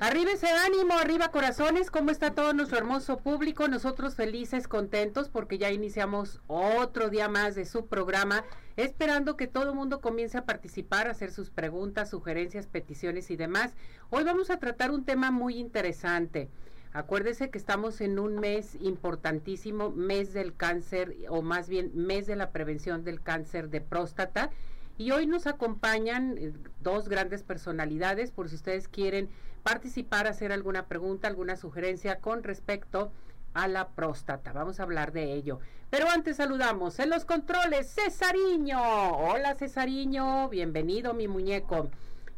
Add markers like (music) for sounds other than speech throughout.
Arriba ese ánimo, arriba corazones, ¿cómo está todo nuestro hermoso público? Nosotros felices, contentos porque ya iniciamos otro día más de su programa, esperando que todo el mundo comience a participar, a hacer sus preguntas, sugerencias, peticiones y demás. Hoy vamos a tratar un tema muy interesante. Acuérdese que estamos en un mes importantísimo, mes del cáncer o más bien mes de la prevención del cáncer de próstata y hoy nos acompañan eh, dos grandes personalidades, por si ustedes quieren participar, hacer alguna pregunta, alguna sugerencia con respecto a la próstata. Vamos a hablar de ello. Pero antes saludamos en los controles, Cesariño. Hola Cesariño, bienvenido mi muñeco.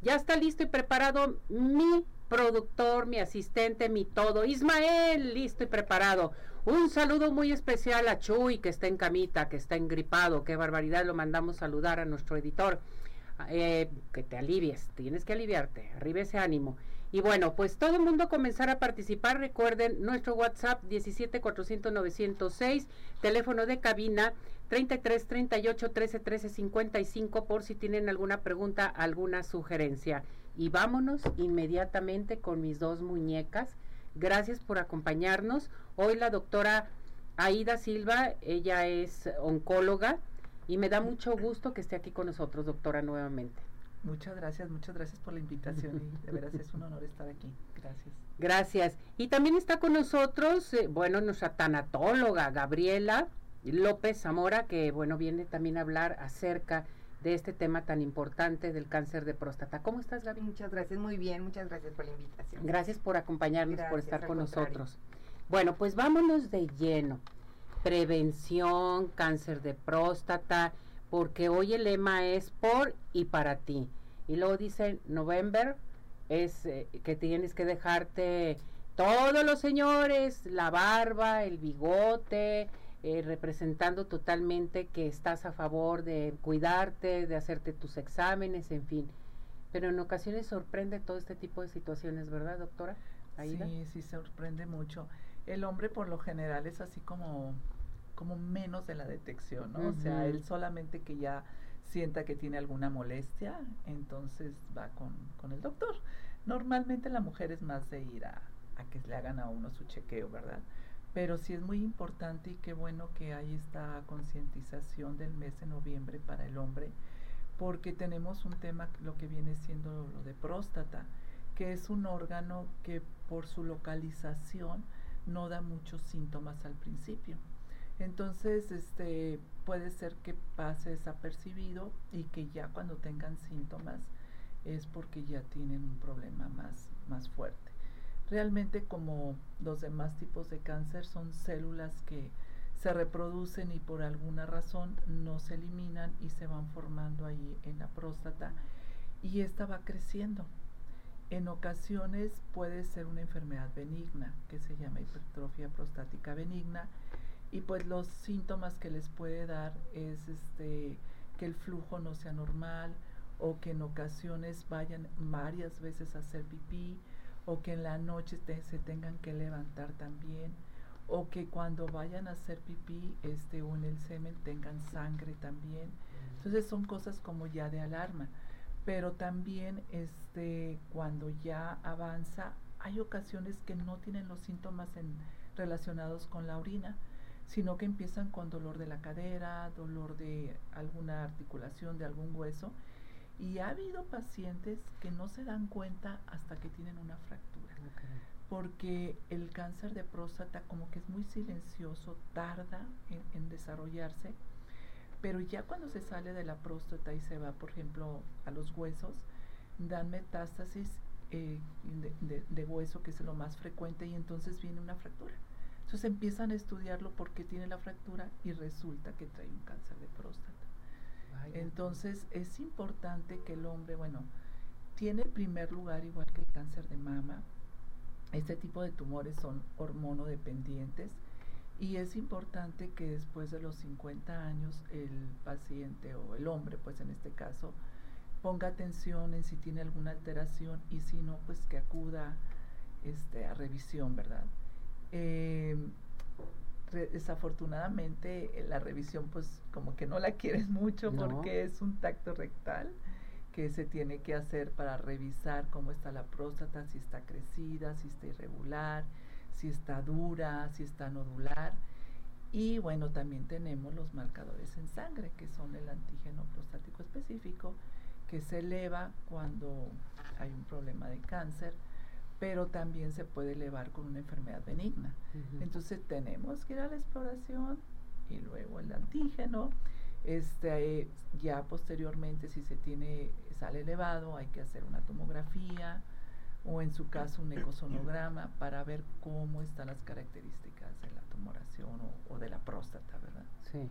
Ya está listo y preparado mi productor, mi asistente, mi todo. Ismael, listo y preparado. Un saludo muy especial a Chuy, que está en camita, que está engripado. Qué barbaridad, lo mandamos saludar a nuestro editor. Eh, que te alivies, tienes que aliviarte, arriba ese ánimo. Y bueno, pues todo el mundo comenzar a participar. Recuerden nuestro WhatsApp 17 400 906, teléfono de cabina 33 38 13 13 55 por si tienen alguna pregunta, alguna sugerencia. Y vámonos inmediatamente con mis dos muñecas. Gracias por acompañarnos. Hoy la doctora Aida Silva, ella es oncóloga y me da mucho gusto que esté aquí con nosotros, doctora, nuevamente. Muchas gracias, muchas gracias por la invitación y de veras es un honor estar aquí. Gracias. Gracias. Y también está con nosotros, eh, bueno, nuestra tanatóloga Gabriela López Zamora, que bueno, viene también a hablar acerca de este tema tan importante del cáncer de próstata. ¿Cómo estás, Gaby? Muchas gracias, muy bien, muchas gracias por la invitación. Gracias por acompañarnos, por estar con nosotros. Bueno, pues vámonos de lleno. Prevención, cáncer de próstata, porque hoy el lema es por y para ti. Y luego dice November, es eh, que tienes que dejarte todos los señores, la barba, el bigote, eh, representando totalmente que estás a favor de cuidarte, de hacerte tus exámenes, en fin. Pero en ocasiones sorprende todo este tipo de situaciones, ¿verdad, doctora? Sí, sí, sorprende mucho. El hombre por lo general es así como como menos de la detección, ¿no? O sea, él solamente que ya sienta que tiene alguna molestia, entonces va con, con el doctor. Normalmente la mujer es más de ir a, a, que le hagan a uno su chequeo, ¿verdad? Pero sí es muy importante y qué bueno que hay esta concientización del mes de noviembre para el hombre, porque tenemos un tema, lo que viene siendo lo de próstata, que es un órgano que por su localización no da muchos síntomas al principio. Entonces, este puede ser que pase desapercibido y que ya cuando tengan síntomas es porque ya tienen un problema más, más fuerte. Realmente como los demás tipos de cáncer son células que se reproducen y por alguna razón no se eliminan y se van formando ahí en la próstata y esta va creciendo. En ocasiones puede ser una enfermedad benigna que se llama hipertrofia prostática benigna y pues los síntomas que les puede dar es este que el flujo no sea normal o que en ocasiones vayan varias veces a hacer pipí o que en la noche se tengan que levantar también o que cuando vayan a hacer pipí este o en el semen tengan sangre también. Entonces son cosas como ya de alarma. Pero también este cuando ya avanza hay ocasiones que no tienen los síntomas relacionados con la orina sino que empiezan con dolor de la cadera, dolor de alguna articulación, de algún hueso. Y ha habido pacientes que no se dan cuenta hasta que tienen una fractura. Porque el cáncer de próstata como que es muy silencioso, tarda en, desarrollarse, pero ya cuando se sale de la próstata y se va, por ejemplo, a los huesos, dan metástasis eh, de hueso, que es lo más frecuente, y entonces viene una fractura. Entonces empiezan a estudiarlo porque tiene la fractura y resulta que trae un cáncer de próstata. Entonces es importante que el hombre, bueno, tiene el primer lugar igual que el cáncer de mama. Este tipo de tumores son hormonodependientes y es importante que después de los 50 años el paciente o el hombre, pues en este caso, ponga atención en si tiene alguna alteración y si no, pues que acuda este, a revisión, ¿verdad? Eh, desafortunadamente la revisión pues como que no la quieres mucho porque es un tacto rectal que se tiene que hacer para revisar cómo está la próstata, si está crecida, si está irregular, si está dura, si está nodular. Y bueno, también tenemos los marcadores en sangre, que son el antígeno prostático específico, que se eleva cuando hay un problema de cáncer, pero también se puede elevar con una enfermedad benigna. Entonces tenemos que ir a la exploración y luego el antígeno. Este, ya posteriormente, si se tiene, sale elevado, hay que hacer una tomografía o en su caso un ecosonograma para ver cómo están las características de la tumoración o, de la próstata, ¿verdad? Sí.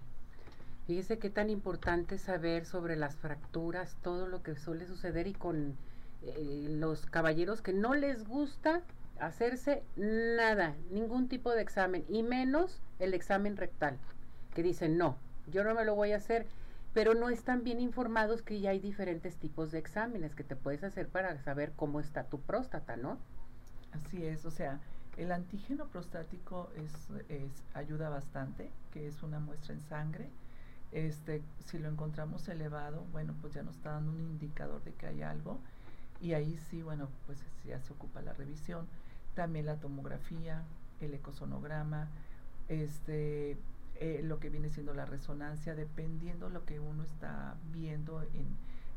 Fíjese qué tan importante saber sobre las fracturas, todo lo que suele suceder y con eh, los caballeros que no les gusta hacerse nada, ningún tipo de examen, y menos el examen rectal, que dicen, no, yo no me lo voy a hacer, pero no están bien informados que ya hay diferentes tipos de exámenes que te puedes hacer para saber cómo está tu próstata, ¿no? Así es, o sea, el antígeno prostático es, es, ayuda bastante, que es una muestra en sangre. Este, si lo encontramos elevado, bueno, pues ya nos está dando un indicador de que hay algo. Y ahí sí, bueno, pues ya se ocupa la revisión. También la tomografía, el ecosonograma, este, eh, lo que viene siendo la resonancia, dependiendo lo que uno está viendo en,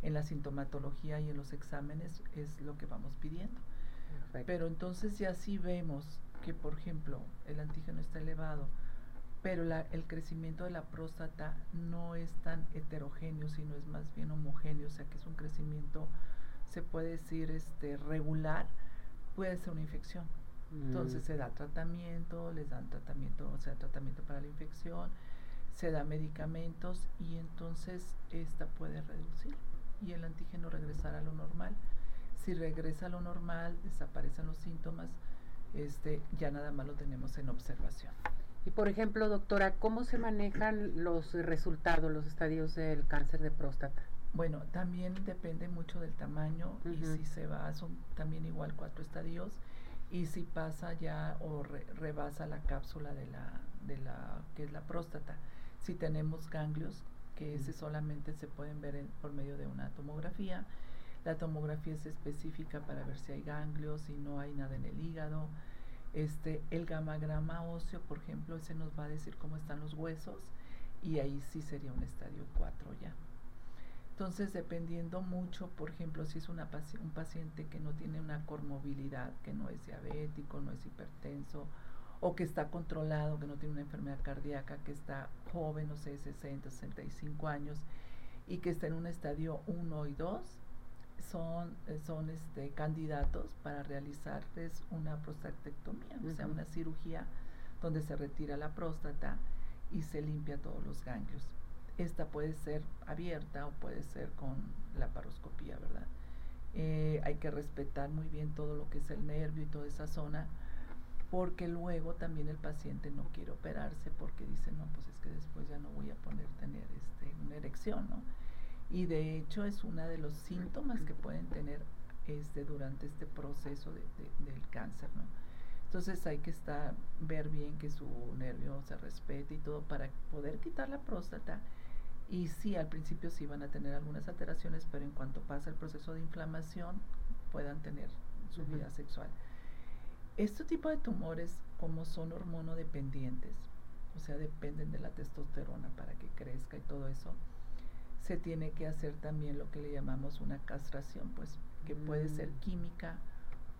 en la sintomatología y en los exámenes, es lo que vamos pidiendo. Pero entonces ya sí vemos que, por ejemplo, el antígeno está elevado, pero la, el crecimiento de la próstata no es tan heterogéneo, sino es más bien homogéneo, o sea que es un crecimiento, se puede decir, este, regular, puede ser una infección. Entonces mm. se da tratamiento, les dan tratamiento, o sea, tratamiento para la infección, se da medicamentos y entonces esta puede reducir y el antígeno regresar a lo normal. Si regresa a lo normal, desaparecen los síntomas, este, ya nada más lo tenemos en observación. Y por ejemplo, doctora, ¿cómo se manejan los resultados, los estadios del cáncer de próstata? Bueno, también depende mucho del tamaño y si se va, son también igual cuatro estadios y si pasa ya o rebasa la cápsula de la, de la que es la próstata. Si tenemos ganglios, que ese solamente se pueden ver por medio de una tomografía. La tomografía es específica para ver si hay ganglios, si no hay nada en el hígado. Este, el gamagrama óseo, por ejemplo, ese nos va a decir cómo están los huesos y ahí sí sería un estadio 4 ya. Entonces, dependiendo mucho, por ejemplo, si es una un paciente que no tiene una comorbilidad, que no es diabético, no es hipertenso, o que está controlado, que no tiene una enfermedad cardíaca, que está joven, no sé, 60, 65 años, y que está en un estadio 1 y 2, son, eh, son este, candidatos para realizarles una prostatectomía, o sea, una cirugía donde se retira la próstata y se limpia todos los ganglios. Esta puede ser abierta o puede ser con la paroscopía, ¿verdad? Eh, hay que respetar muy bien todo lo que es el nervio y toda esa zona, porque luego también el paciente no quiere operarse porque dice, no, pues es que después ya no voy a poder tener este, una erección, ¿no? Y de hecho es uno de los síntomas que pueden tener este, durante este proceso del cáncer, ¿no? Entonces hay que estar, ver bien que su nervio se respete y todo para poder quitar la próstata y sí, al principio sí van a tener algunas alteraciones, pero en cuanto pasa el proceso de inflamación, puedan tener su vida sexual. Este tipo de tumores, como son hormonodependientes, o sea, dependen de la testosterona para que crezca y todo eso, se tiene que hacer también lo que le llamamos una castración, pues, que puede ser mm. química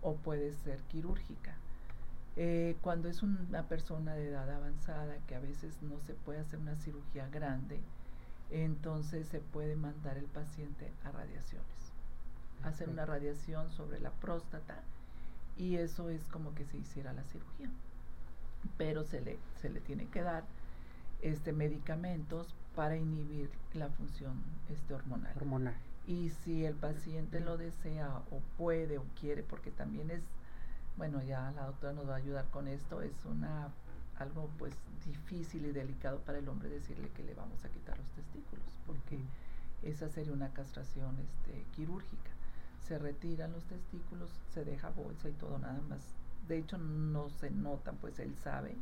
o puede ser quirúrgica. Eh, cuando es una persona de edad avanzada, que a veces no se puede hacer una cirugía grande, entonces se puede mandar el paciente a radiaciones. Hacer una radiación sobre la próstata y eso es como que se hiciera la cirugía. Pero se le, se le tiene que dar este medicamentos para inhibir la función este hormonal. hormonal. Y si el paciente lo desea o puede o quiere, porque también es, bueno, ya la doctora nos va a ayudar con esto, es una algo pues difícil y delicado para el hombre decirle que le vamos a quitar los testículos, porque esa sería una castración este, quirúrgica. Se retiran los testículos, se deja bolsa y todo nada más. De hecho no se notan, pues él sabe,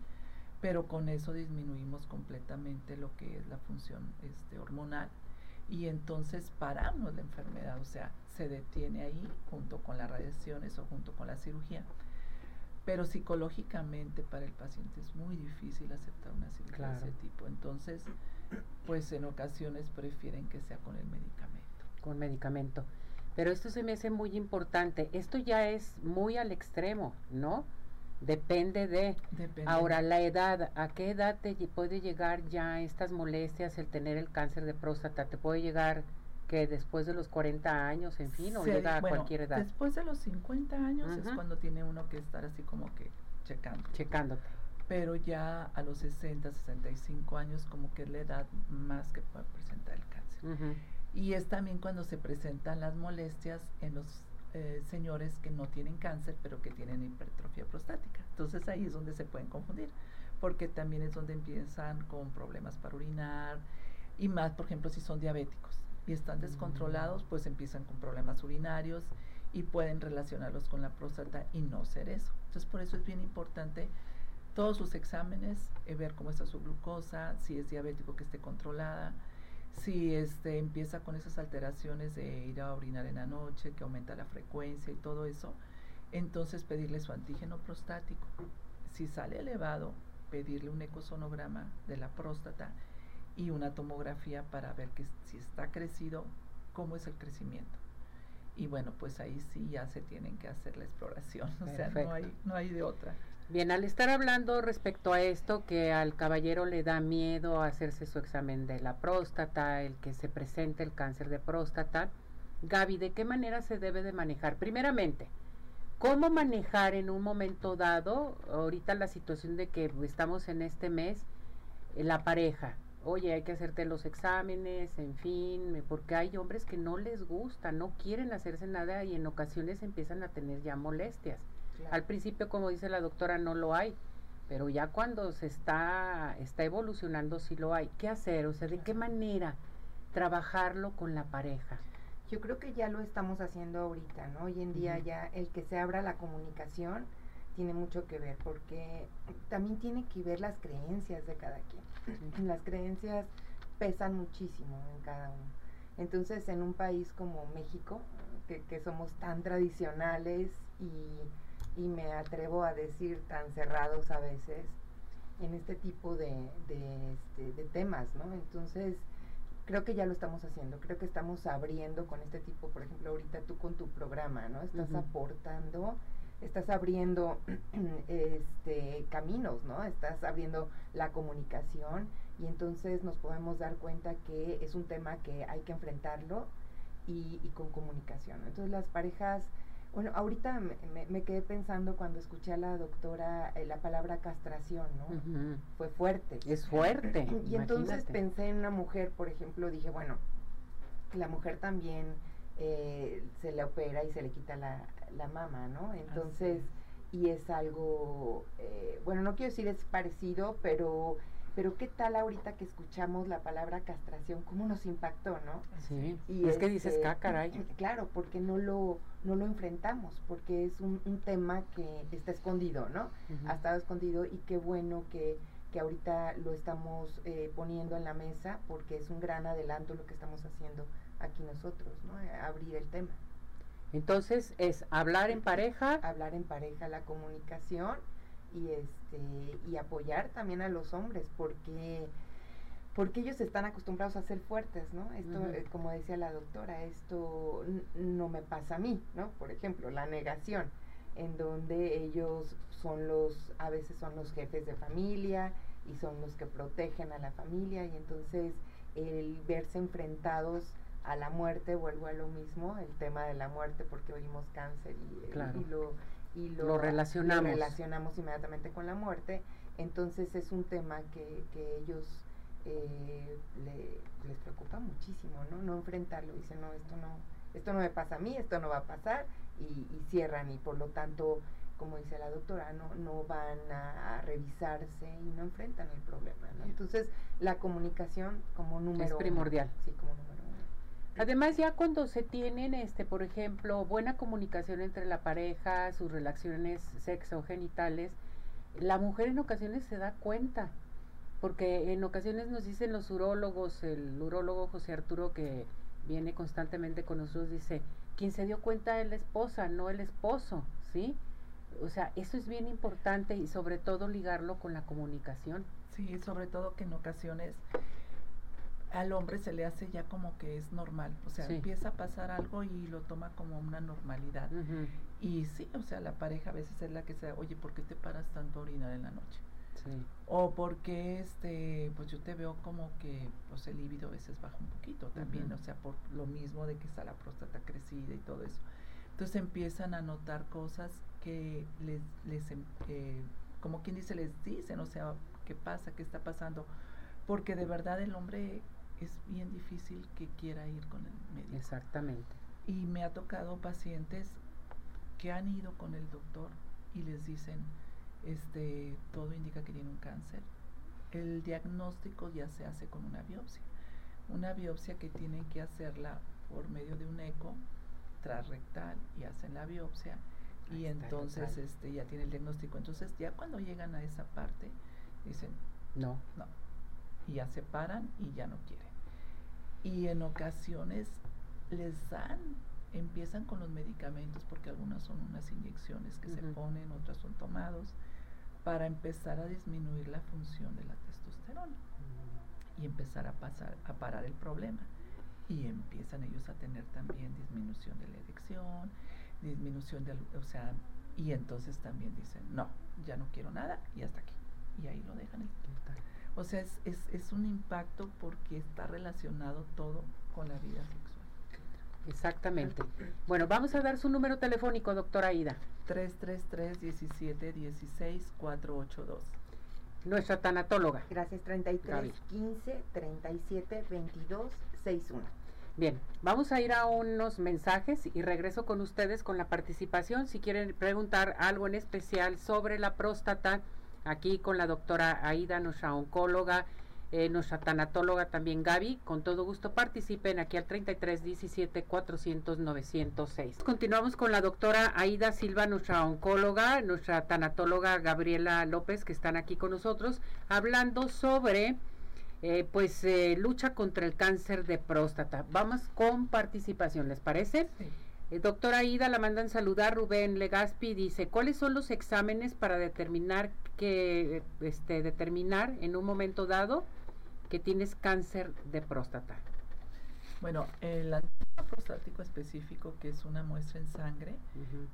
pero con eso disminuimos completamente lo que es la función este, hormonal y entonces paramos la enfermedad, o sea, se detiene ahí junto con las radiaciones o junto con la cirugía. Pero psicológicamente para el paciente es muy difícil aceptar una cirugía de ese tipo. Entonces, pues en ocasiones prefieren que sea con el medicamento. Con medicamento. Pero esto se me hace muy importante. Esto ya es muy al extremo, ¿no? Depende de. Ahora, la edad, ¿a qué edad te puede llegar ya estas molestias, el tener el cáncer de próstata? ¿Te puede llegar que después de los 40 años, en fin, o llega a cualquier edad? Después de los 50 años es cuando tiene uno que estar así como que checando. Checándote. Pero ya a los 60, 65 años como que es la edad más que puede presentar el cáncer. Y es también cuando se presentan las molestias en los eh, señores que no tienen cáncer, pero que tienen hipertrofia prostática. Entonces ahí es donde se pueden confundir, porque también es donde empiezan con problemas para orinar y más, por ejemplo, si son diabéticos y están descontrolados, pues empiezan con problemas urinarios y pueden relacionarlos con la próstata y no ser eso. Entonces por eso es bien importante todos sus exámenes, eh, ver cómo está su glucosa, si es diabético que esté controlada, si este empieza con esas alteraciones de ir a orinar en la noche, que aumenta la frecuencia y todo eso, entonces pedirle su antígeno prostático. Si sale elevado, pedirle un ecosonograma de la próstata y una tomografía para ver que si está crecido, cómo es el crecimiento. Y bueno, pues ahí sí ya se tienen que hacer la exploración, (laughs) o sea, no hay, no hay de otra. Bien, al estar hablando respecto a esto, que al caballero le da miedo hacerse su examen de la próstata, el que se presente el cáncer de próstata, Gaby, ¿de qué manera se debe de manejar? Primeramente, ¿cómo manejar en un momento dado, ahorita la situación de que estamos en este mes, la pareja? Oye, hay que hacerte los exámenes, en fin, porque hay hombres que no les gusta, no quieren hacerse nada y en ocasiones empiezan a tener ya molestias. Al principio, como dice la doctora, no lo hay, pero ya cuando se está, está evolucionando sí lo hay. ¿Qué hacer? O sea, ¿de qué manera trabajarlo con la pareja? Yo creo que ya lo estamos haciendo ahorita, ¿no? Hoy en día ya el que se abra la comunicación tiene mucho que ver, porque también tiene que ver las creencias de cada quien. Las creencias pesan muchísimo en cada uno. Entonces, en un país como México, que, que somos tan tradicionales y y me atrevo a decir tan cerrados a veces en este tipo de, de, este, de temas, ¿no? Entonces, creo que ya lo estamos haciendo, creo que estamos abriendo con este tipo, por ejemplo, ahorita tú con tu programa, ¿no? Estás aportando, estás abriendo (clears throat) este caminos, ¿no? Estás abriendo la comunicación y entonces nos podemos dar cuenta que es un tema que hay que enfrentarlo y, y con comunicación. Entonces las parejas bueno, ahorita me, quedé pensando cuando escuché a la doctora eh, la palabra castración, ¿no? Fue fuerte. Es fuerte. y entonces pensé en una mujer, por ejemplo, dije, bueno, la mujer también eh, se le opera y se le quita la, la mama, ¿no? Entonces, y es algo, eh, bueno, no quiero decir es parecido, pero pero qué tal ahorita que escuchamos la palabra castración, cómo nos impactó, ¿no? Sí, y es que dices, este, caray. (clears throat) Claro, porque no lo, no lo enfrentamos, porque es un, tema que está escondido, ¿no? Ha estado escondido y qué bueno que, que ahorita lo estamos eh, poniendo en la mesa, porque es un gran adelanto lo que estamos haciendo aquí nosotros, ¿no? abrir el tema. Entonces es hablar en pareja. Hablar en pareja, la comunicación y este y apoyar también a los hombres porque porque ellos están acostumbrados a ser fuertes, ¿no? Esto, eh, como decía la doctora, esto no me pasa a mí, ¿no? Por ejemplo, la negación, en donde ellos son los, a veces son los jefes de familia y son los que protegen a la familia y entonces el verse enfrentados a la muerte, vuelvo a lo mismo, el tema de la muerte porque oímos cáncer y, y lo y lo, relacionamos. relacionamos inmediatamente con la muerte, entonces es un tema que, que ellos eh, les preocupa muchísimo, ¿no? No enfrentarlo, dicen, no, esto no, esto no me pasa a mí, esto no va a pasar, y, cierran, y por lo tanto, como dice la doctora, no, no van a, revisarse y no enfrentan el problema, ¿no? Entonces, la comunicación como número es primordial. sí, como número Además, ya cuando se tienen, este, por ejemplo, buena comunicación entre la pareja, sus relaciones sexo-genitales, la mujer en ocasiones se da cuenta porque en ocasiones nos dicen los urólogos, el urólogo José Arturo que viene constantemente con nosotros, dice, quien se dio cuenta es la esposa, no el esposo, ¿sí? O sea, eso es bien importante y sobre todo ligarlo con la comunicación. Sí, sobre todo que en ocasiones al hombre se le hace ya como que es normal, o sea, empieza a pasar algo y lo toma como una normalidad. Y sí, o sea, la pareja a veces es la que se, oye, ¿por qué te paras tanto a orinar en la noche? Sí. O porque este, pues yo te veo como que pues el líbido a veces baja un poquito también, o sea, por lo mismo de que está la próstata crecida y todo eso. Entonces empiezan a notar cosas que les, les eh, como quien dice, les dicen, o sea, ¿qué pasa? ¿Qué está pasando? Porque de verdad el hombre es bien difícil que quiera ir con el médico. Exactamente. Y me ha tocado pacientes que han ido con el doctor y les dicen, este, todo indica que tiene un cáncer. El diagnóstico ya se hace con una biopsia. Una biopsia que tienen que hacerla por medio de un eco transrectal y hacen la biopsia y entonces este ya tiene el diagnóstico. Entonces ya cuando llegan a esa parte dicen, no, no. Y ya se paran y ya no quieren. Y en ocasiones les dan, empiezan con los medicamentos, porque algunas son unas inyecciones que se ponen, otras son tomados, para empezar a disminuir la función de la testosterona y empezar a, pasar, a parar el problema. Y empiezan ellos a tener también disminución de la erección, disminución de, o sea, y entonces también dicen, no, ya no quiero nada y hasta aquí. Y ahí lo dejan. O sea, es, es, es un impacto porque está relacionado todo con la vida sexual. Exactamente. Bueno, vamos a dar su número telefónico, doctora Aida. 333-17-16-482. Nuestra tanatóloga. Gracias, 33 15 37 22 61. Bien, vamos a ir a unos mensajes y regreso con ustedes con la participación. Si quieren preguntar algo en especial sobre la próstata, aquí con la doctora Aida, nuestra oncóloga, eh, nuestra tanatóloga también Gaby, con todo gusto participen aquí al 33 17 400 906. Continuamos con la doctora Aida Silva, nuestra oncóloga, nuestra tanatóloga Gabriela López, que están aquí con nosotros, hablando sobre eh, pues eh, lucha contra el cáncer de próstata. Vamos con participación, ¿les parece? Sí. Eh, doctora Aida, la mandan saludar. Rubén Legaspi dice, ¿cuáles son los exámenes para determinar que, este, determinar en un momento dado que tienes cáncer de próstata? Bueno, el antígeno prostático específico, que es una muestra en sangre,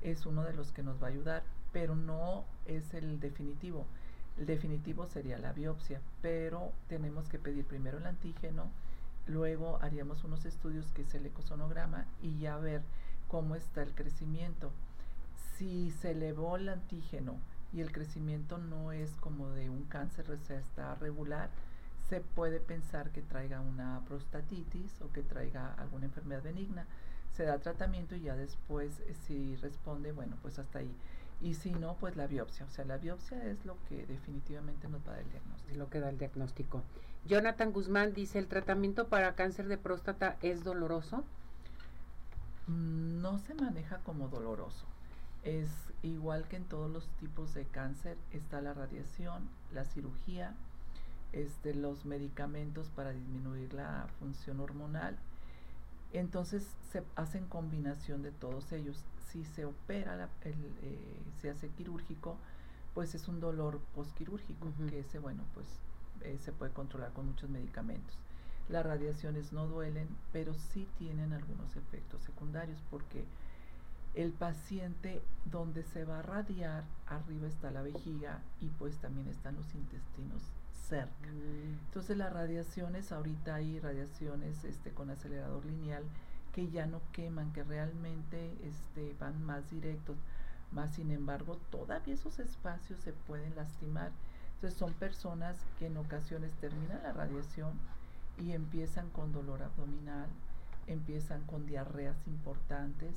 es uno de los que nos va a ayudar, pero no es el definitivo. El definitivo sería la biopsia, pero tenemos que pedir primero el antígeno, luego haríamos unos estudios que es el ecosonograma y ya ver cómo está el crecimiento. Si se elevó el antígeno y el crecimiento no es como de un cáncer, o está regular, se puede pensar que traiga una prostatitis o que traiga alguna enfermedad benigna. Se da tratamiento y ya después eh, si responde, bueno, pues hasta ahí. Y si no, pues la biopsia. O sea, la biopsia es lo que definitivamente nos va a dar el diagnóstico. Lo que da el diagnóstico. Jonathan Guzmán dice, ¿el tratamiento para cáncer de próstata es doloroso? Mm, no se maneja como doloroso. Es igual que en todos los tipos de cáncer, está la radiación, la cirugía, este, los medicamentos para disminuir la función hormonal. Entonces se hacen combinación de todos ellos. Si se opera, el, eh, se hace quirúrgico, pues es un dolor postquirúrgico, que ese, bueno, pues eh, se puede controlar con muchos medicamentos. Las radiaciones no duelen, pero sí tienen algunos efectos secundarios porque el paciente donde se va a radiar, arriba está la vejiga y pues también están los intestinos cerca. Mm. Entonces las radiaciones, ahorita hay radiaciones este, con acelerador lineal que ya no queman, que realmente este, van más directos. Más sin embargo, todavía esos espacios se pueden lastimar. Entonces son personas que en ocasiones terminan la radiación y empiezan con dolor abdominal, empiezan con diarreas importantes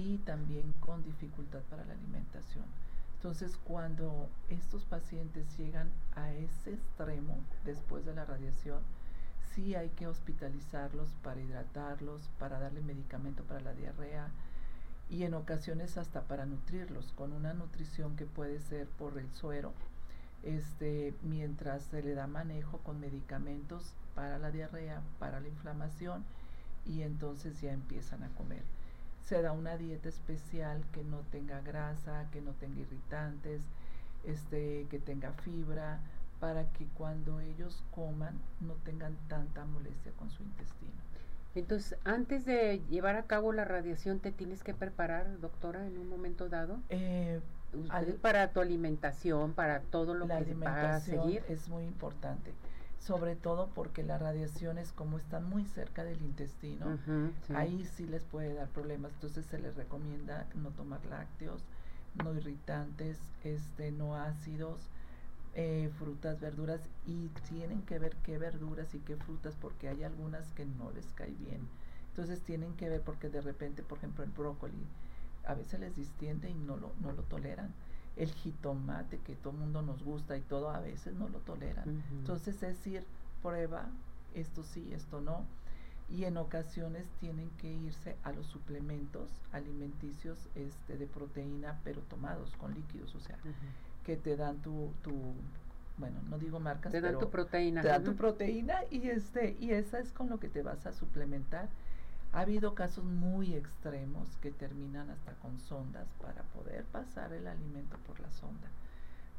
y también con dificultad para la alimentación. Entonces, cuando estos pacientes llegan a ese extremo después de la radiación, sí hay que hospitalizarlos para hidratarlos, para darle medicamento para la diarrea y en ocasiones hasta para nutrirlos con una nutrición que puede ser por el suero, este, mientras se le da manejo con medicamentos para la diarrea, para la inflamación y entonces ya empiezan a comer. Se da una dieta especial que no tenga grasa, que no tenga irritantes, este, que tenga fibra, para que cuando ellos coman no tengan tanta molestia con su intestino. Entonces, antes de llevar a cabo la radiación, ¿te tienes que preparar, doctora, en un momento dado? Eh, para tu alimentación, para todo lo que va a seguir. Es muy importante sobre todo porque la radiación es como está muy cerca del intestino, ahí sí les puede dar problemas, entonces se les recomienda no tomar lácteos, no irritantes, este, no ácidos, eh, frutas, verduras. Y tienen que ver qué verduras y qué frutas porque hay algunas que no les cae bien. Entonces tienen que ver porque de repente, por ejemplo, el brócoli a veces les distiende y no lo, no lo toleran el jitomate que todo el mundo nos gusta y todo, a veces no lo toleran. Entonces es decir, prueba, esto sí, esto no. Y en ocasiones tienen que irse a los suplementos alimenticios este, de proteína, pero tomados con líquidos, o sea, que te dan tu, tu, bueno, no digo marcas, te dan tu proteína. Te dan tu proteína y este, y esa es con lo que te vas a suplementar ha habido casos muy extremos que terminan hasta con sondas para poder pasar el alimento por la sonda,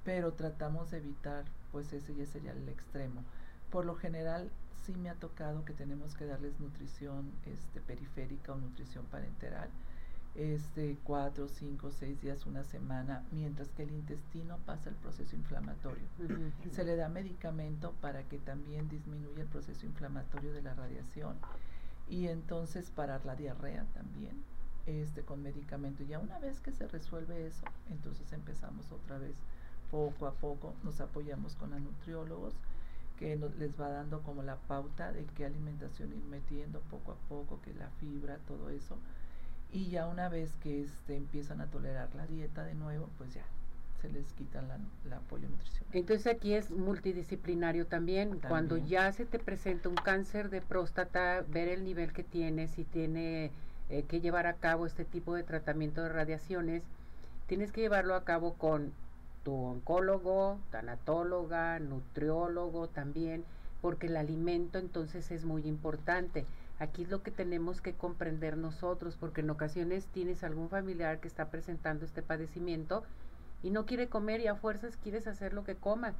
pero tratamos de evitar, pues ese ya sería el extremo. Por lo general sí me ha tocado que tenemos que darles nutrición este, periférica o nutrición parenteral, este, cuatro, cinco, seis días, una semana, mientras que el intestino pasa el proceso inflamatorio. Se le da medicamento para que también disminuya el proceso inflamatorio de la radiación y entonces parar la diarrea también este con medicamento. Ya una vez que se resuelve eso entonces empezamos otra vez poco a poco nos apoyamos con los nutriólogos que les va dando como la pauta de qué alimentación ir metiendo poco a poco que la fibra todo eso. Y ya una vez que este, empiezan a tolerar la dieta de nuevo pues ya se les quita la. Entonces aquí es multidisciplinario también. Cuando ya se te presenta un cáncer de próstata, ver el nivel que tiene, si tiene eh, que llevar a cabo este tipo de tratamiento de radiaciones, tienes que llevarlo a cabo con tu oncólogo, tanatóloga, nutriólogo también, porque el alimento entonces es muy importante. Aquí es lo que tenemos que comprender nosotros, porque en ocasiones tienes algún familiar que está presentando este padecimiento y no quiere comer y a fuerzas quieres hacer lo que coma.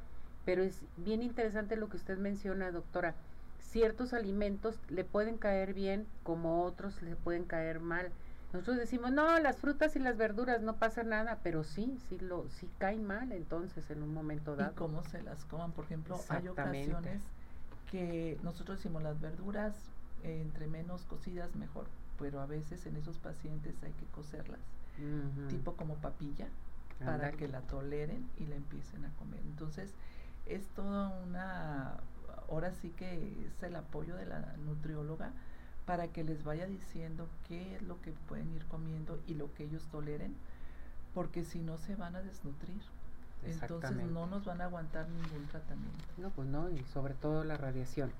Pero es bien interesante lo que usted menciona, doctora. Ciertos alimentos le pueden caer bien como otros le pueden caer mal. Nosotros decimos, no, las frutas y las verduras no pasa nada, pero sí, sí, lo, sí caen mal entonces en un momento dado. ¿Y cómo se las coman? Por ejemplo, hay ocasiones que nosotros decimos las verduras entre menos cocidas mejor, pero a veces en esos pacientes hay que cocerlas, tipo como papilla, para que la toleren y la empiecen a comer. Entonces, es toda una, ahora sí que es el apoyo de la nutrióloga para que les vaya diciendo qué es lo que pueden ir comiendo y lo que ellos toleren, porque si no se van a desnutrir. Entonces no nos van a aguantar ningún tratamiento. No, pues no, y sobre todo la radiación.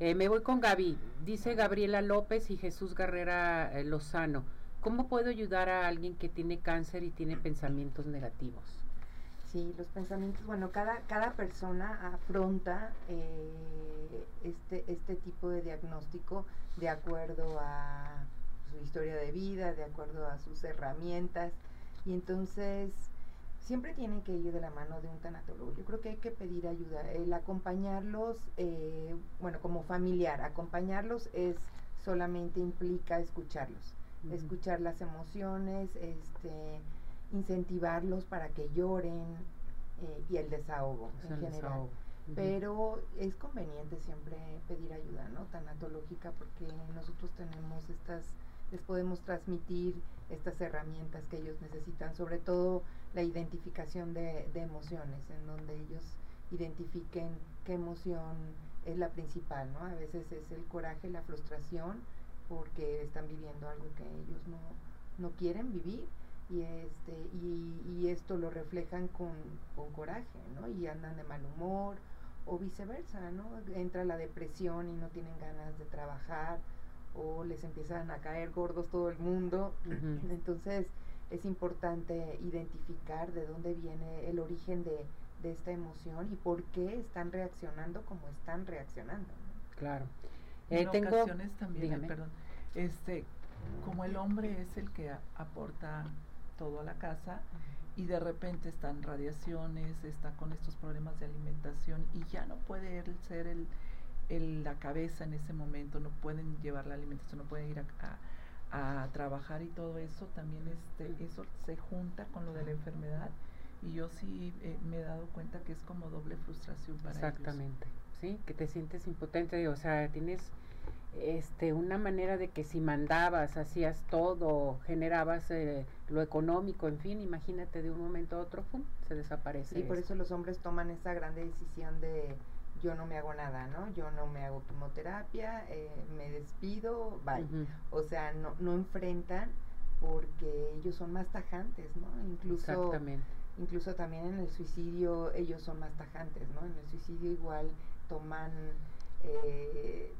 Eh, me voy con Gaby. Dice Gabriela López y Jesús Guerrera eh, Lozano. ¿Cómo puedo ayudar a alguien que tiene cáncer y tiene pensamientos negativos? Sí, los pensamientos, bueno, cada, cada persona afronta eh, este, este tipo de diagnóstico de acuerdo a su historia de vida, de acuerdo a sus herramientas, y entonces siempre tienen que ir de la mano de un tanatólogo. Yo creo que hay que pedir ayuda. El acompañarlos, eh, bueno, como familiar, acompañarlos es solamente implica escucharlos escuchar las emociones, este, incentivarlos para que lloren eh, y el desahogo en general. Pero es conveniente siempre pedir ayuda, ¿no? Tanatológica, porque nosotros tenemos estas, les podemos transmitir estas herramientas que ellos necesitan, sobre todo la identificación de, de emociones, en donde ellos identifiquen qué emoción es la principal, ¿no? A veces es el coraje, la frustración, porque están viviendo algo que ellos no, no quieren vivir y este y, y esto lo reflejan con, con, coraje no y andan de mal humor o viceversa no entra la depresión y no tienen ganas de trabajar o les empiezan a caer gordos todo el mundo. (laughs) Entonces es importante identificar de dónde viene el origen de, de esta emoción y por qué están reaccionando como están reaccionando. Claro. en eh, ocasiones también, perdón, este, como el hombre es el que aporta todo a la casa y de repente están radiaciones, está con estos problemas de alimentación y ya no puede él ser el, el la cabeza en ese momento, no pueden llevar la alimentación, no pueden ir a, trabajar y todo eso, también este, eso se junta con lo de la enfermedad y yo sí eh, me he dado cuenta que es como doble frustración para Exactamente, sí, que te sientes impotente, o sea, tienes este una manera de que si mandabas, hacías todo, generabas eh, lo económico, en fin, imagínate de un momento a otro, ¡pum! se desaparece. Y por eso los hombres toman esa grande decisión de yo no me hago nada, ¿no? Yo no me hago quimioterapia, eh, me despido, bye. O sea, no, no enfrentan porque ellos son más tajantes, ¿no? Incluso, Exactamente. incluso también en el suicidio ellos son más tajantes, ¿no? En el suicidio igual toman eh,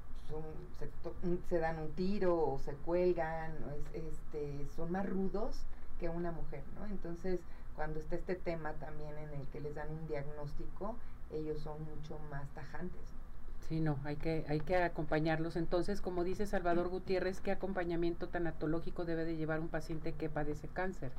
se, dan un tiro o se cuelgan, este, son más rudos que una mujer, ¿no? Entonces, cuando está este tema también en el que les dan un diagnóstico, ellos son mucho más tajantes. Sí, no, hay que, hay que acompañarlos. Entonces, como dice Salvador Gutiérrez, ¿qué acompañamiento tanatológico debe de llevar un paciente que padece cáncer?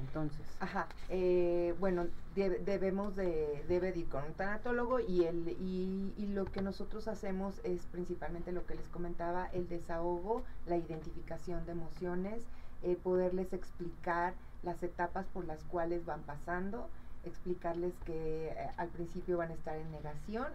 Entonces. Ajá, eh, bueno, debemos de, debe de ir con un tanatólogo y, el, y, y, lo que nosotros hacemos es principalmente lo que les comentaba, el desahogo, la identificación de emociones, eh, poderles explicar las etapas por las cuales van pasando, explicarles que eh, al principio van a estar en negación,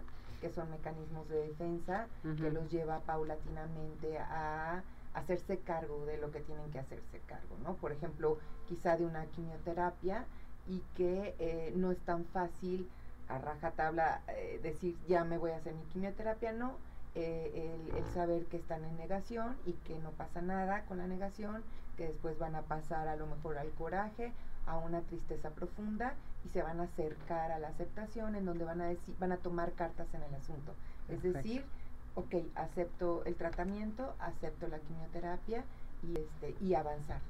que son mecanismos de defensa, que los lleva paulatinamente a hacerse cargo de lo que tienen que hacerse cargo, ¿no? Por ejemplo, quizá de una quimioterapia y que eh, no es tan fácil a rajatabla eh, decir ya me voy a hacer mi quimioterapia, no. Eh, el, saber que están en negación y que no pasa nada con la negación, que después van a pasar a lo mejor al coraje, a una tristeza profunda y se van a acercar a la aceptación en donde van a decir, van a tomar cartas en el asunto. Es decir, ok, acepto el tratamiento, acepto la quimioterapia y, este, y avanzar.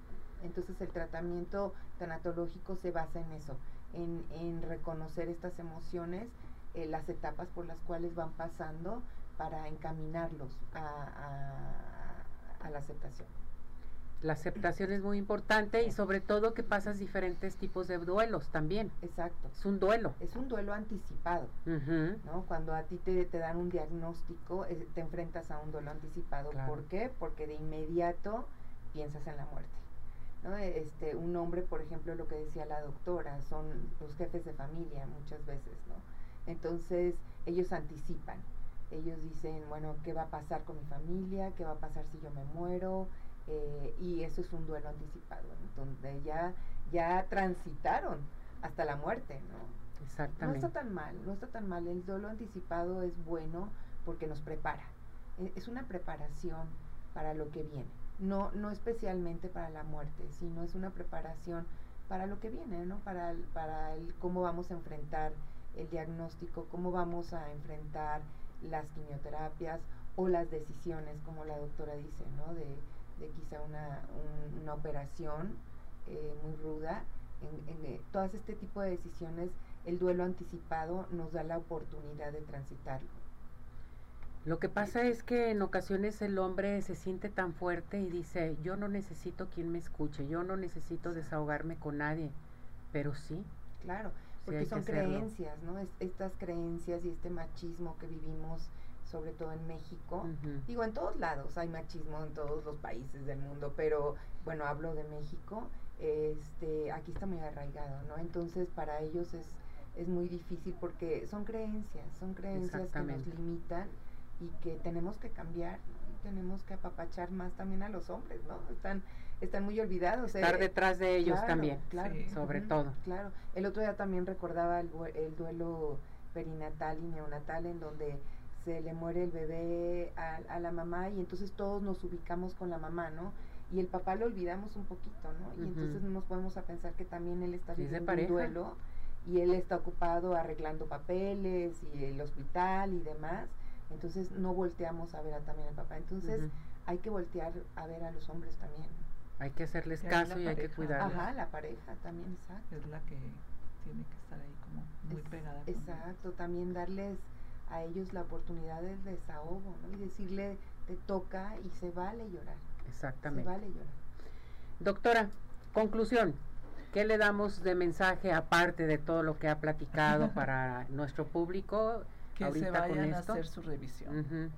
Entonces el tratamiento tanatológico se basa en eso, en, en reconocer estas emociones, eh, las etapas por las cuales van pasando para encaminarlos a, a la aceptación. La aceptación es muy importante y sobre todo que pasas diferentes tipos de duelos también. Exacto. Es un duelo. Es un duelo anticipado, ¿no? Cuando a ti te, te dan un diagnóstico, te enfrentas a un duelo anticipado. ¿Por qué? Porque de inmediato piensas en la muerte. ¿no? Este, un hombre, por ejemplo, lo que decía la doctora, son los jefes de familia muchas veces, ¿no? Entonces, ellos anticipan. Ellos dicen, bueno, ¿qué va a pasar con mi familia? ¿Qué va a pasar si yo me muero? Eh, y eso es un duelo anticipado, donde ya, ya transitaron hasta la muerte, ¿no? Exactamente. No está tan mal, no está tan mal. El duelo anticipado es bueno porque nos prepara. E, es una preparación para lo que viene. No, no especialmente para la muerte, sino es una preparación para lo que viene, ¿no? Para, para el, cómo vamos a enfrentar el diagnóstico, cómo vamos a enfrentar las quimioterapias o las decisiones, como la doctora dice, ¿no? De, de quizá una, una operación eh, muy ruda. En, en eh, todas este tipo de decisiones, el duelo anticipado nos da la oportunidad de transitarlo. Lo que pasa es que en ocasiones el hombre se siente tan fuerte y dice, yo no necesito quien me escuche, yo no necesito desahogarme con nadie, pero sí. Claro, porque son creencias, ¿no? estas creencias y este machismo que vivimos sobre todo en México. Digo, en todos lados hay machismo en todos los países del mundo, pero bueno, hablo de México, este, aquí está muy arraigado, ¿no? Entonces, para ellos es, es muy difícil porque son creencias, son creencias que nos limitan y que tenemos que cambiar, tenemos que apapachar más también a los hombres, ¿no? Están están muy olvidados. Estar eh, detrás de ellos también, claro, sobre todo. Claro, el otro día también recordaba el, el duelo perinatal y neonatal en donde se le muere el bebé a, la mamá y entonces todos nos ubicamos con la mamá, ¿no? Y el papá lo olvidamos un poquito, ¿no? Y entonces no nos podemos a pensar que también él está viviendo un duelo y él está ocupado arreglando papeles y el hospital y demás. Entonces no volteamos a ver a también al papá. Entonces hay que voltear a ver a los hombres también. Hay que hacerles caso y hay que cuidarlos. Ajá, la pareja también, exacto. Es la que tiene que estar ahí como muy pegada. Exacto, también darles a ellos la oportunidad del desahogo, ¿no? Y decirle, te toca y se vale llorar. Exactamente. Se vale llorar. Doctora, conclusión. ¿Qué le damos de mensaje aparte de todo lo que ha platicado (laughs) para nuestro público? Que se vayan a hacer su revisión.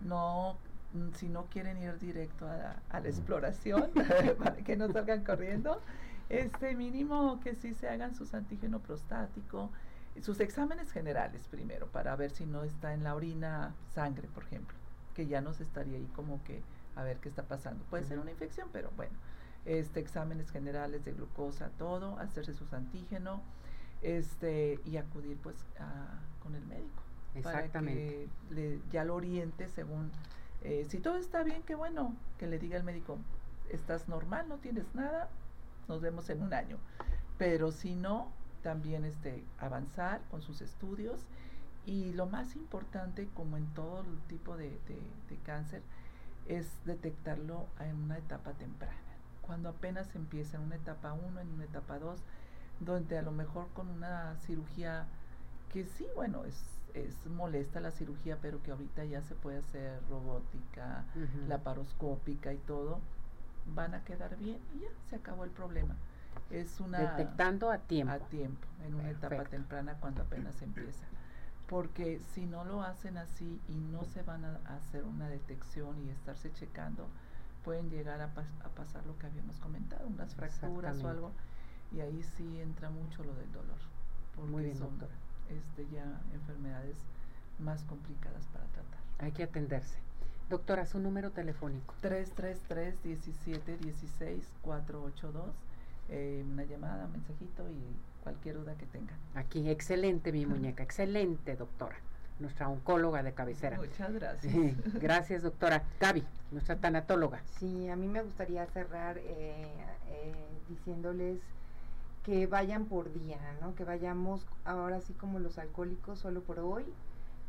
No, mm, si no quieren ir directo a la, a la exploración, (laughs) (laughs) para que no salgan corriendo, este mínimo que sí se hagan sus antígeno prostático, sus exámenes generales primero, para ver si no está en la orina sangre, por ejemplo, que ya nos estaría ahí como que a ver qué está pasando. Puede ser una infección, pero bueno, este exámenes generales de glucosa, todo, hacerse sus antígenos, este y acudir pues con el médico Exactamente. para que le, ya lo oriente según eh, si todo está bien, qué bueno que le diga el médico, estás normal, no tienes nada, nos vemos en un año. Pero si no, también este, avanzar con sus estudios y lo más importante, como en todo tipo de, de, cáncer, es detectarlo en una etapa temprana. Cuando apenas empieza en una etapa 1, en una etapa 2, donde a lo mejor con una cirugía que sí, bueno, es, es molesta la cirugía, pero que ahorita ya se puede hacer robótica, laparoscópica y todo, van a quedar bien y ya se acabó el problema. Es una detectando a tiempo. A tiempo, en una etapa temprana cuando apenas empieza. Porque si no lo hacen así y no se van a hacer una detección y estarse checando, pueden llegar a, pasar lo que habíamos comentado, unas fracturas o algo, y ahí sí entra mucho lo del dolor. Porque Muy bien, son este, ya enfermedades más complicadas para tratar. Hay que atenderse. Doctora, su número telefónico. 333-1716-482. Eh, una llamada, un mensajito y cualquier duda que tengan. Aquí, excelente mi muñeca, excelente doctora, nuestra oncóloga de cabecera. Muchas gracias. (laughs) gracias doctora. Gaby, nuestra tanatóloga. Sí, a mí me gustaría cerrar eh, eh, diciéndoles que vayan por día, ¿no? Que vayamos ahora sí como los alcohólicos solo por hoy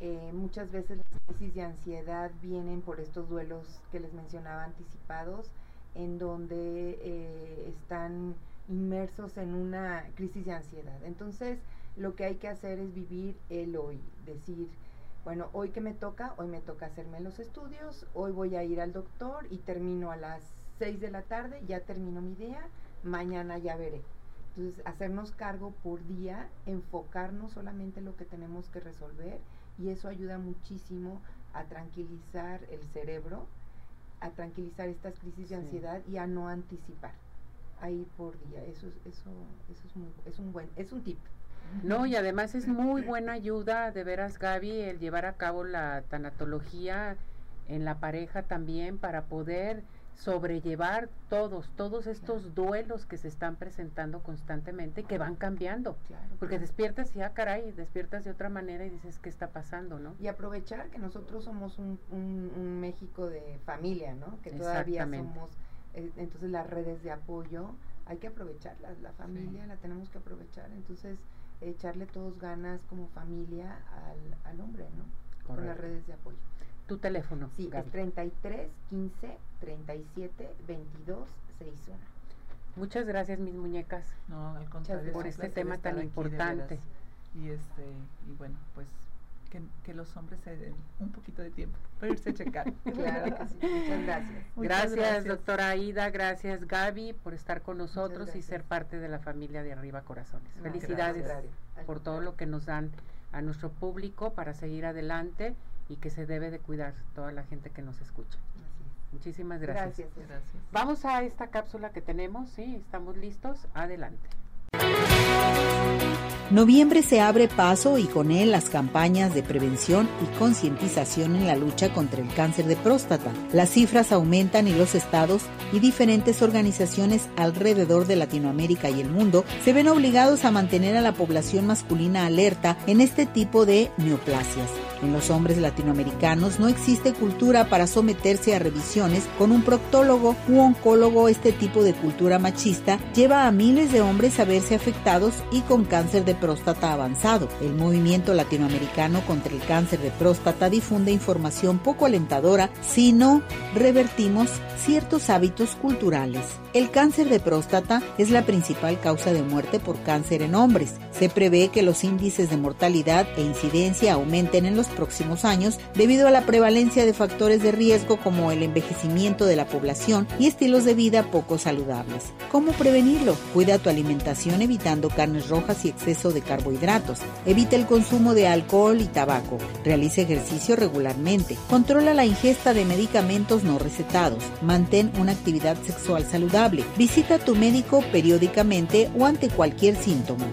eh, muchas veces las crisis de ansiedad vienen por estos duelos que les mencionaba anticipados, en donde eh, están inmersos en una crisis de ansiedad. Entonces, lo que hay que hacer es vivir el hoy, decir, bueno, hoy que me toca, hoy me toca hacerme los estudios, hoy voy a ir al doctor y termino a las 6 de la tarde, ya termino mi día, mañana ya veré. Entonces, hacernos cargo por día, enfocarnos solamente en lo que tenemos que resolver y eso ayuda muchísimo a tranquilizar el cerebro, a tranquilizar estas crisis de ansiedad y a no anticipar. Ahí por día, eso es eso eso es muy, es un buen es un tip. No, y además es muy buena ayuda, de veras, Gaby, el llevar a cabo la tanatología en la pareja también para poder sobrellevar todos, todos estos duelos que se están presentando constantemente y que van cambiando. porque despiertas y, ah, caray, despiertas de otra manera y dices, ¿qué está pasando, no? Y aprovechar que nosotros somos un, un, México de familia, ¿no? Que todavía somos, eh, entonces las redes de apoyo, hay que aprovecharlas, la familia la tenemos que aprovechar, entonces echarle todos ganas como familia al, al hombre, ¿no? Con las redes de apoyo. Tu teléfono. Sí, es 33 15 37 22 61. Muchas gracias, mis muñecas. No, al contrario, por este tema tan importante. Y este y bueno, pues que, que, los hombres se den un poquito de tiempo para irse a checar. (laughs) claro que sí. Muchas gracias. gracias, doctora Aida. Gracias, Gaby, por estar con nosotros y ser parte de la familia de Arriba Corazones. Felicidades por todo lo que nos dan a nuestro público para seguir adelante y que se debe de cuidar toda la gente que nos escucha. Muchísimas gracias. gracias. Vamos a esta cápsula que tenemos, sí, estamos listos, adelante. Noviembre se abre paso y con él las campañas de prevención y concientización en la lucha contra el cáncer de próstata. Las cifras aumentan y los estados y diferentes organizaciones alrededor de Latinoamérica y el mundo se ven obligados a mantener a la población masculina alerta en este tipo de neoplasias. En los hombres latinoamericanos no existe cultura para someterse a revisiones con un proctólogo u oncólogo. Este tipo de cultura machista lleva a miles de hombres a verse afectados y con cáncer de próstata avanzado. El movimiento latinoamericano contra el cáncer de próstata difunde información poco alentadora si no revertimos ciertos hábitos culturales. El cáncer de próstata es la principal causa de muerte por cáncer en hombres. Se prevé que los índices de mortalidad e incidencia aumenten en los próximos años debido a la prevalencia de factores de riesgo como el envejecimiento de la población y estilos de vida poco saludables. ¿Cómo prevenirlo? Cuida tu alimentación evitando carnes rojas y exceso de carbohidratos. Evita el consumo de alcohol y tabaco. Realiza ejercicio regularmente. Controla la ingesta de medicamentos no recetados. Mantén una actividad sexual Visita a tu médico periódicamente o ante cualquier síntoma.